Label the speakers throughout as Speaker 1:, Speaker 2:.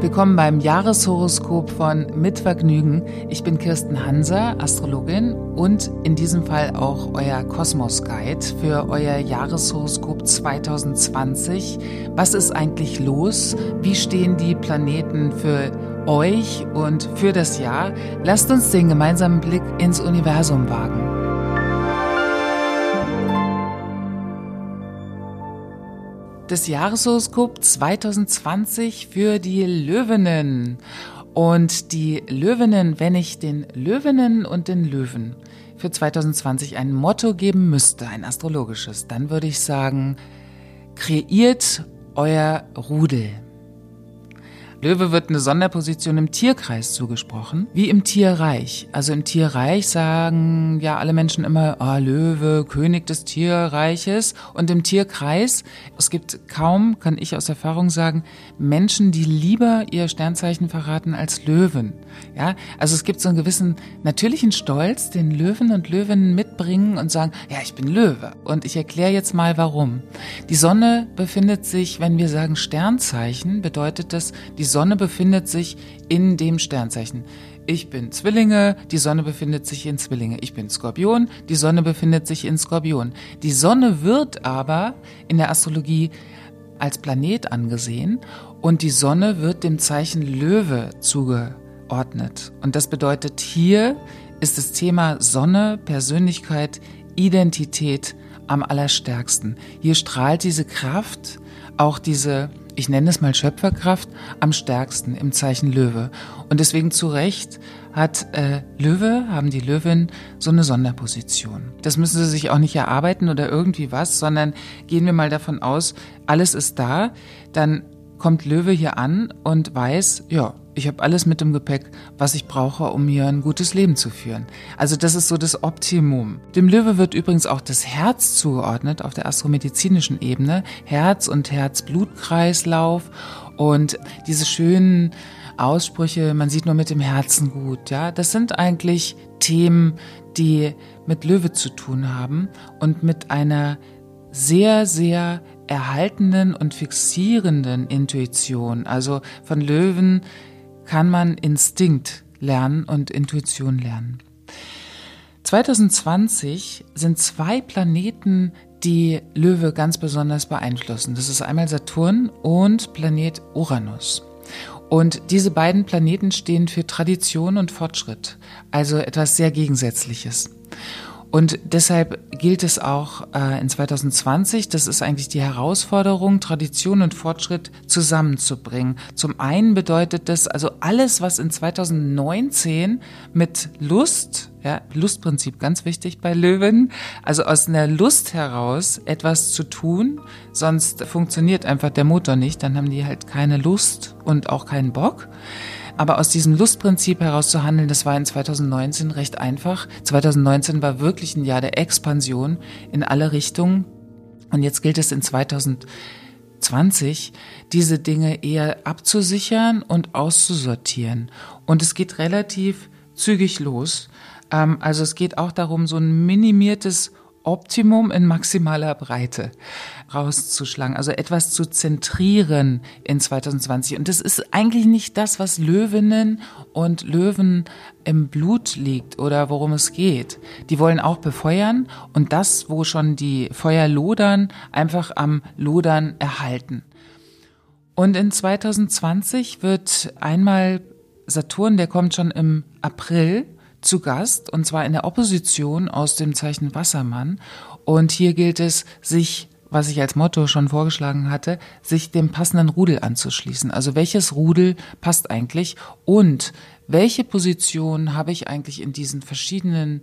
Speaker 1: Willkommen beim Jahreshoroskop von Mit Vergnügen. Ich bin Kirsten Hanser, Astrologin und in diesem Fall auch euer Kosmos Guide für euer Jahreshoroskop 2020. Was ist eigentlich los? Wie stehen die Planeten für euch und für das Jahr? Lasst uns den gemeinsamen Blick ins Universum wagen. Das Jahreshoroskop 2020 für die Löwinnen. Und die Löwinnen, wenn ich den Löwinnen und den Löwen für 2020 ein Motto geben müsste, ein astrologisches, dann würde ich sagen, kreiert euer Rudel. Löwe wird eine Sonderposition im Tierkreis zugesprochen, wie im Tierreich. Also im Tierreich sagen ja alle Menschen immer, oh, Löwe, König des Tierreiches. Und im Tierkreis, es gibt kaum, kann ich aus Erfahrung sagen, Menschen, die lieber ihr Sternzeichen verraten als Löwen. Ja, also es gibt so einen gewissen natürlichen Stolz, den Löwen und Löwinnen mitbringen und sagen, ja, ich bin Löwe. Und ich erkläre jetzt mal warum. Die Sonne befindet sich, wenn wir sagen Sternzeichen, bedeutet das, die Sonne befindet sich in dem Sternzeichen. Ich bin Zwillinge, die Sonne befindet sich in Zwillinge. Ich bin Skorpion, die Sonne befindet sich in Skorpion. Die Sonne wird aber in der Astrologie als Planet angesehen und die Sonne wird dem Zeichen Löwe zugeordnet. Und das bedeutet, hier ist das Thema Sonne, Persönlichkeit, Identität am allerstärksten. Hier strahlt diese Kraft, auch diese ich nenne es mal Schöpferkraft, am stärksten im Zeichen Löwe. Und deswegen zu Recht hat äh, Löwe, haben die Löwen so eine Sonderposition. Das müssen sie sich auch nicht erarbeiten oder irgendwie was, sondern gehen wir mal davon aus, alles ist da, dann kommt Löwe hier an und weiß, ja, ich habe alles mit dem Gepäck, was ich brauche, um mir ein gutes Leben zu führen. Also das ist so das Optimum. Dem Löwe wird übrigens auch das Herz zugeordnet auf der astromedizinischen Ebene. Herz und Herz-Blutkreislauf und diese schönen Aussprüche, man sieht nur mit dem Herzen gut, ja. Das sind eigentlich Themen, die mit Löwe zu tun haben und mit einer sehr, sehr erhaltenen und fixierenden Intuition. Also von Löwen kann man Instinkt lernen und Intuition lernen. 2020 sind zwei Planeten, die Löwe ganz besonders beeinflussen. Das ist einmal Saturn und Planet Uranus. Und diese beiden Planeten stehen für Tradition und Fortschritt, also etwas sehr Gegensätzliches. Und deshalb gilt es auch äh, in 2020, das ist eigentlich die Herausforderung, Tradition und Fortschritt zusammenzubringen. Zum einen bedeutet das also alles, was in 2019 mit Lust, ja, Lustprinzip ganz wichtig bei Löwen, also aus einer Lust heraus etwas zu tun, sonst funktioniert einfach der Motor nicht, dann haben die halt keine Lust und auch keinen Bock. Aber aus diesem Lustprinzip heraus zu handeln, das war in 2019 recht einfach. 2019 war wirklich ein Jahr der Expansion in alle Richtungen. Und jetzt gilt es in 2020, diese Dinge eher abzusichern und auszusortieren. Und es geht relativ zügig los. Ähm, also es geht auch darum, so ein minimiertes Optimum in maximaler Breite rauszuschlagen, also etwas zu zentrieren in 2020. Und das ist eigentlich nicht das, was Löwinnen und Löwen im Blut liegt oder worum es geht. Die wollen auch befeuern und das, wo schon die Feuer lodern, einfach am Lodern erhalten. Und in 2020 wird einmal Saturn, der kommt schon im April, zu Gast und zwar in der Opposition aus dem Zeichen Wassermann. Und hier gilt es, sich was ich als Motto schon vorgeschlagen hatte, sich dem passenden Rudel anzuschließen. Also welches Rudel passt eigentlich und welche Position habe ich eigentlich in diesen verschiedenen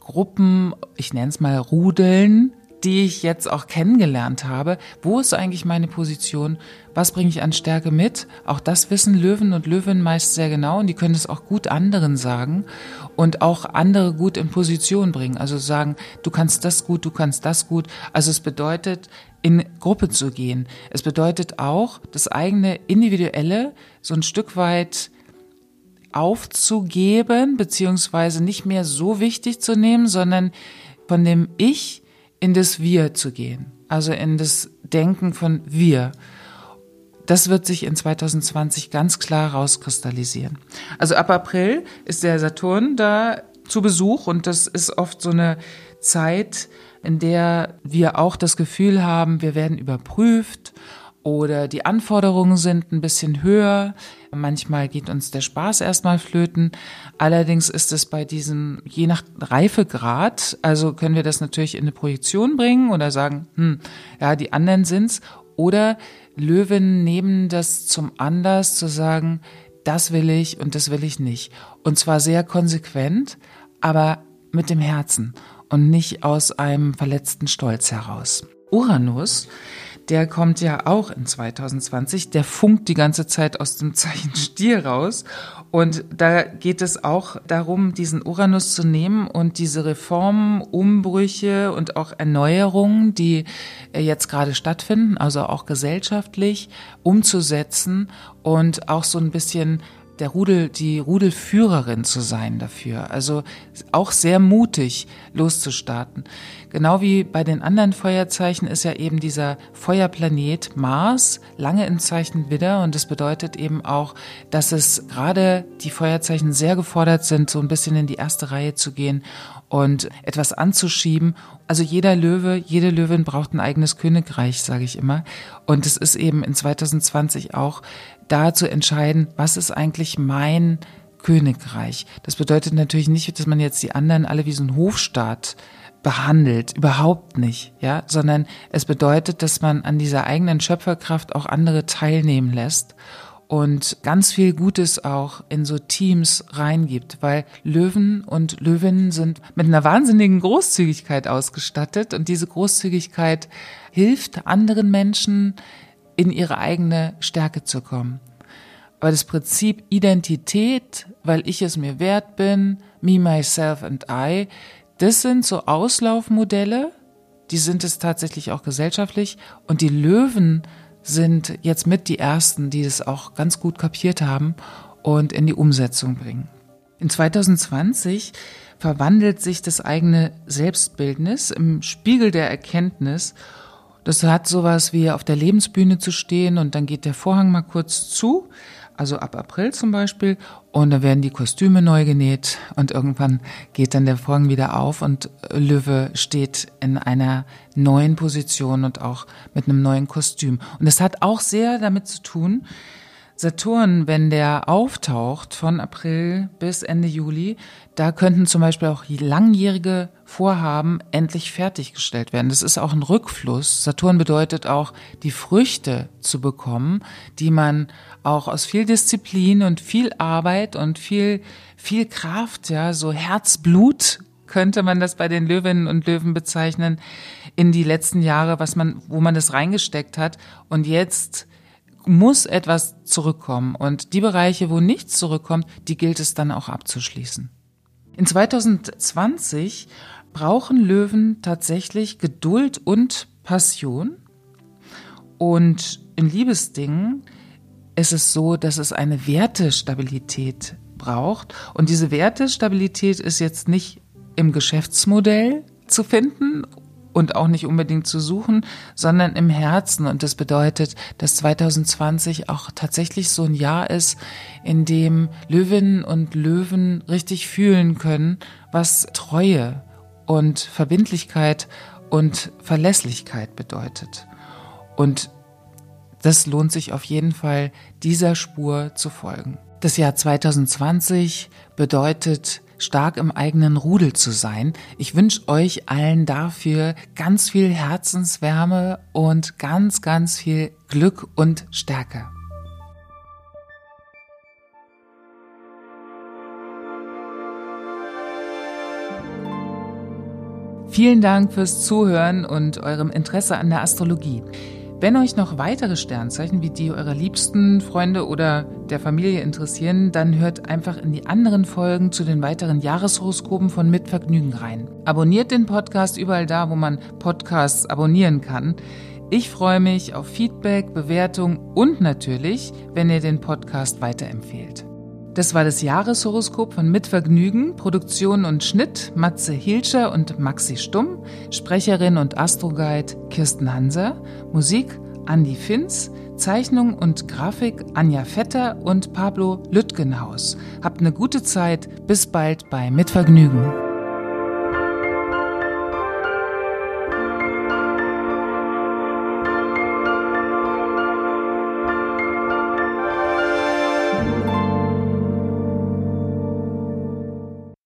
Speaker 1: Gruppen, ich nenne es mal Rudeln, die ich jetzt auch kennengelernt habe. Wo ist eigentlich meine Position? Was bringe ich an Stärke mit? Auch das wissen Löwen und Löwen meist sehr genau und die können es auch gut anderen sagen und auch andere gut in Position bringen. Also sagen, du kannst das gut, du kannst das gut. Also es bedeutet, in Gruppe zu gehen. Es bedeutet auch, das eigene Individuelle so ein Stück weit aufzugeben, beziehungsweise nicht mehr so wichtig zu nehmen, sondern von dem Ich in das Wir zu gehen, also in das Denken von wir. das wird sich in 2020 ganz klar rauskristallisieren. Also ab April ist der Saturn da zu Besuch und das ist oft so eine Zeit, in der wir auch das Gefühl haben, wir werden überprüft oder die Anforderungen sind ein bisschen höher. Manchmal geht uns der Spaß erstmal flöten. Allerdings ist es bei diesem, je nach Reifegrad, also können wir das natürlich in eine Projektion bringen oder sagen, hm, ja, die anderen sind's. Oder Löwen nehmen das zum Anlass zu sagen, das will ich und das will ich nicht. Und zwar sehr konsequent, aber mit dem Herzen und nicht aus einem verletzten Stolz heraus. Uranus der kommt ja auch in 2020. Der funkt die ganze Zeit aus dem Zeichen Stier raus. Und da geht es auch darum, diesen Uranus zu nehmen und diese Reformen, Umbrüche und auch Erneuerungen, die jetzt gerade stattfinden, also auch gesellschaftlich, umzusetzen und auch so ein bisschen der Rudel, die Rudelführerin zu sein dafür. Also auch sehr mutig loszustarten. Genau wie bei den anderen Feuerzeichen ist ja eben dieser Feuerplanet Mars lange im Zeichen Widder und das bedeutet eben auch, dass es gerade die Feuerzeichen sehr gefordert sind, so ein bisschen in die erste Reihe zu gehen und etwas anzuschieben. Also jeder Löwe, jede Löwin braucht ein eigenes Königreich, sage ich immer. Und es ist eben in 2020 auch da zu entscheiden, was ist eigentlich mein Königreich. Das bedeutet natürlich nicht, dass man jetzt die anderen alle wie so ein Hofstaat behandelt, überhaupt nicht, ja, sondern es bedeutet, dass man an dieser eigenen Schöpferkraft auch andere teilnehmen lässt und ganz viel Gutes auch in so Teams reingibt, weil Löwen und Löwinnen sind mit einer wahnsinnigen Großzügigkeit ausgestattet und diese Großzügigkeit hilft anderen Menschen in ihre eigene Stärke zu kommen. Aber das Prinzip Identität, weil ich es mir wert bin, me, myself and I, das sind so Auslaufmodelle, die sind es tatsächlich auch gesellschaftlich und die Löwen sind jetzt mit die ersten, die das auch ganz gut kapiert haben und in die Umsetzung bringen. In 2020 verwandelt sich das eigene Selbstbildnis im Spiegel der Erkenntnis das hat sowas wie auf der Lebensbühne zu stehen und dann geht der Vorhang mal kurz zu, also ab April zum Beispiel, und dann werden die Kostüme neu genäht und irgendwann geht dann der Vorhang wieder auf und Löwe steht in einer neuen Position und auch mit einem neuen Kostüm. Und das hat auch sehr damit zu tun, Saturn, wenn der auftaucht von April bis Ende Juli, da könnten zum Beispiel auch langjährige Vorhaben endlich fertiggestellt werden. Das ist auch ein Rückfluss. Saturn bedeutet auch, die Früchte zu bekommen, die man auch aus viel Disziplin und viel Arbeit und viel, viel Kraft, ja, so Herzblut könnte man das bei den Löwinnen und Löwen bezeichnen, in die letzten Jahre, was man, wo man das reingesteckt hat und jetzt muss etwas zurückkommen. Und die Bereiche, wo nichts zurückkommt, die gilt es dann auch abzuschließen. In 2020 brauchen Löwen tatsächlich Geduld und Passion. Und in Liebesdingen ist es so, dass es eine Wertestabilität braucht. Und diese Wertestabilität ist jetzt nicht im Geschäftsmodell zu finden und auch nicht unbedingt zu suchen, sondern im Herzen. Und das bedeutet, dass 2020 auch tatsächlich so ein Jahr ist, in dem Löwinnen und Löwen richtig fühlen können, was Treue und Verbindlichkeit und Verlässlichkeit bedeutet. Und das lohnt sich auf jeden Fall, dieser Spur zu folgen. Das Jahr 2020 bedeutet stark im eigenen Rudel zu sein. Ich wünsche euch allen dafür ganz viel Herzenswärme und ganz, ganz viel Glück und Stärke. Vielen Dank fürs Zuhören und eurem Interesse an der Astrologie. Wenn euch noch weitere Sternzeichen wie die eurer liebsten Freunde oder der Familie interessieren, dann hört einfach in die anderen Folgen zu den weiteren Jahreshoroskopen von Mitvergnügen rein. Abonniert den Podcast überall da, wo man Podcasts abonnieren kann. Ich freue mich auf Feedback, Bewertung und natürlich, wenn ihr den Podcast weiterempfehlt. Das war das Jahreshoroskop von Mitvergnügen, Produktion und Schnitt Matze Hilscher und Maxi Stumm, Sprecherin und Astroguide Kirsten Hanser, Musik Andy Finz, Zeichnung und Grafik Anja Vetter und Pablo Lüttgenhaus. Habt eine gute Zeit. Bis bald bei Mitvergnügen.